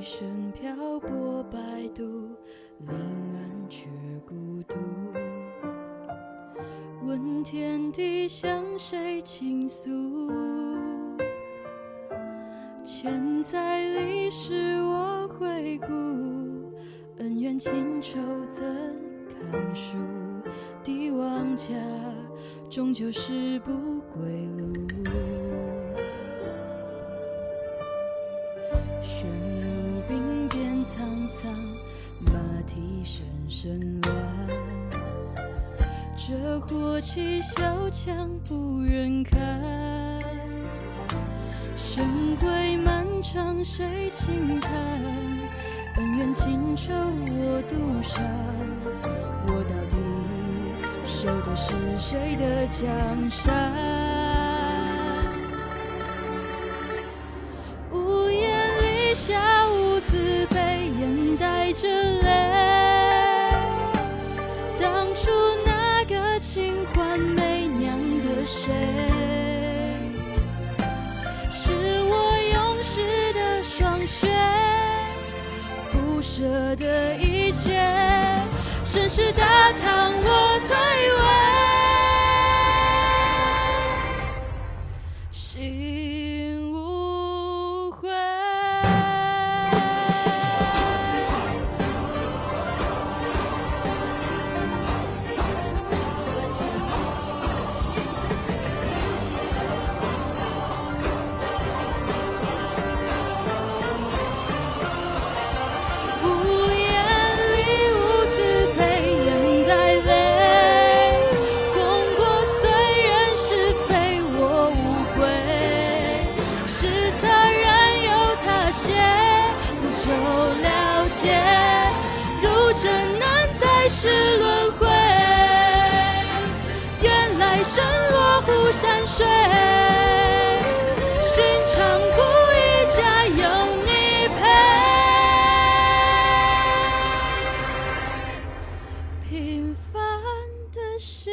一生漂泊摆渡，临安却孤独。问天地向谁倾诉？千载历史我回顾，恩怨情仇怎堪数？帝王家终究是不归路。火起小墙不忍看，生归漫长谁轻叹？恩怨情仇我独伤，我到底守的是谁的江山？谁，是我永世的霜雪，不舍的一切，盛世大唐我退位，水。寻常故一家有你陪，平凡的心。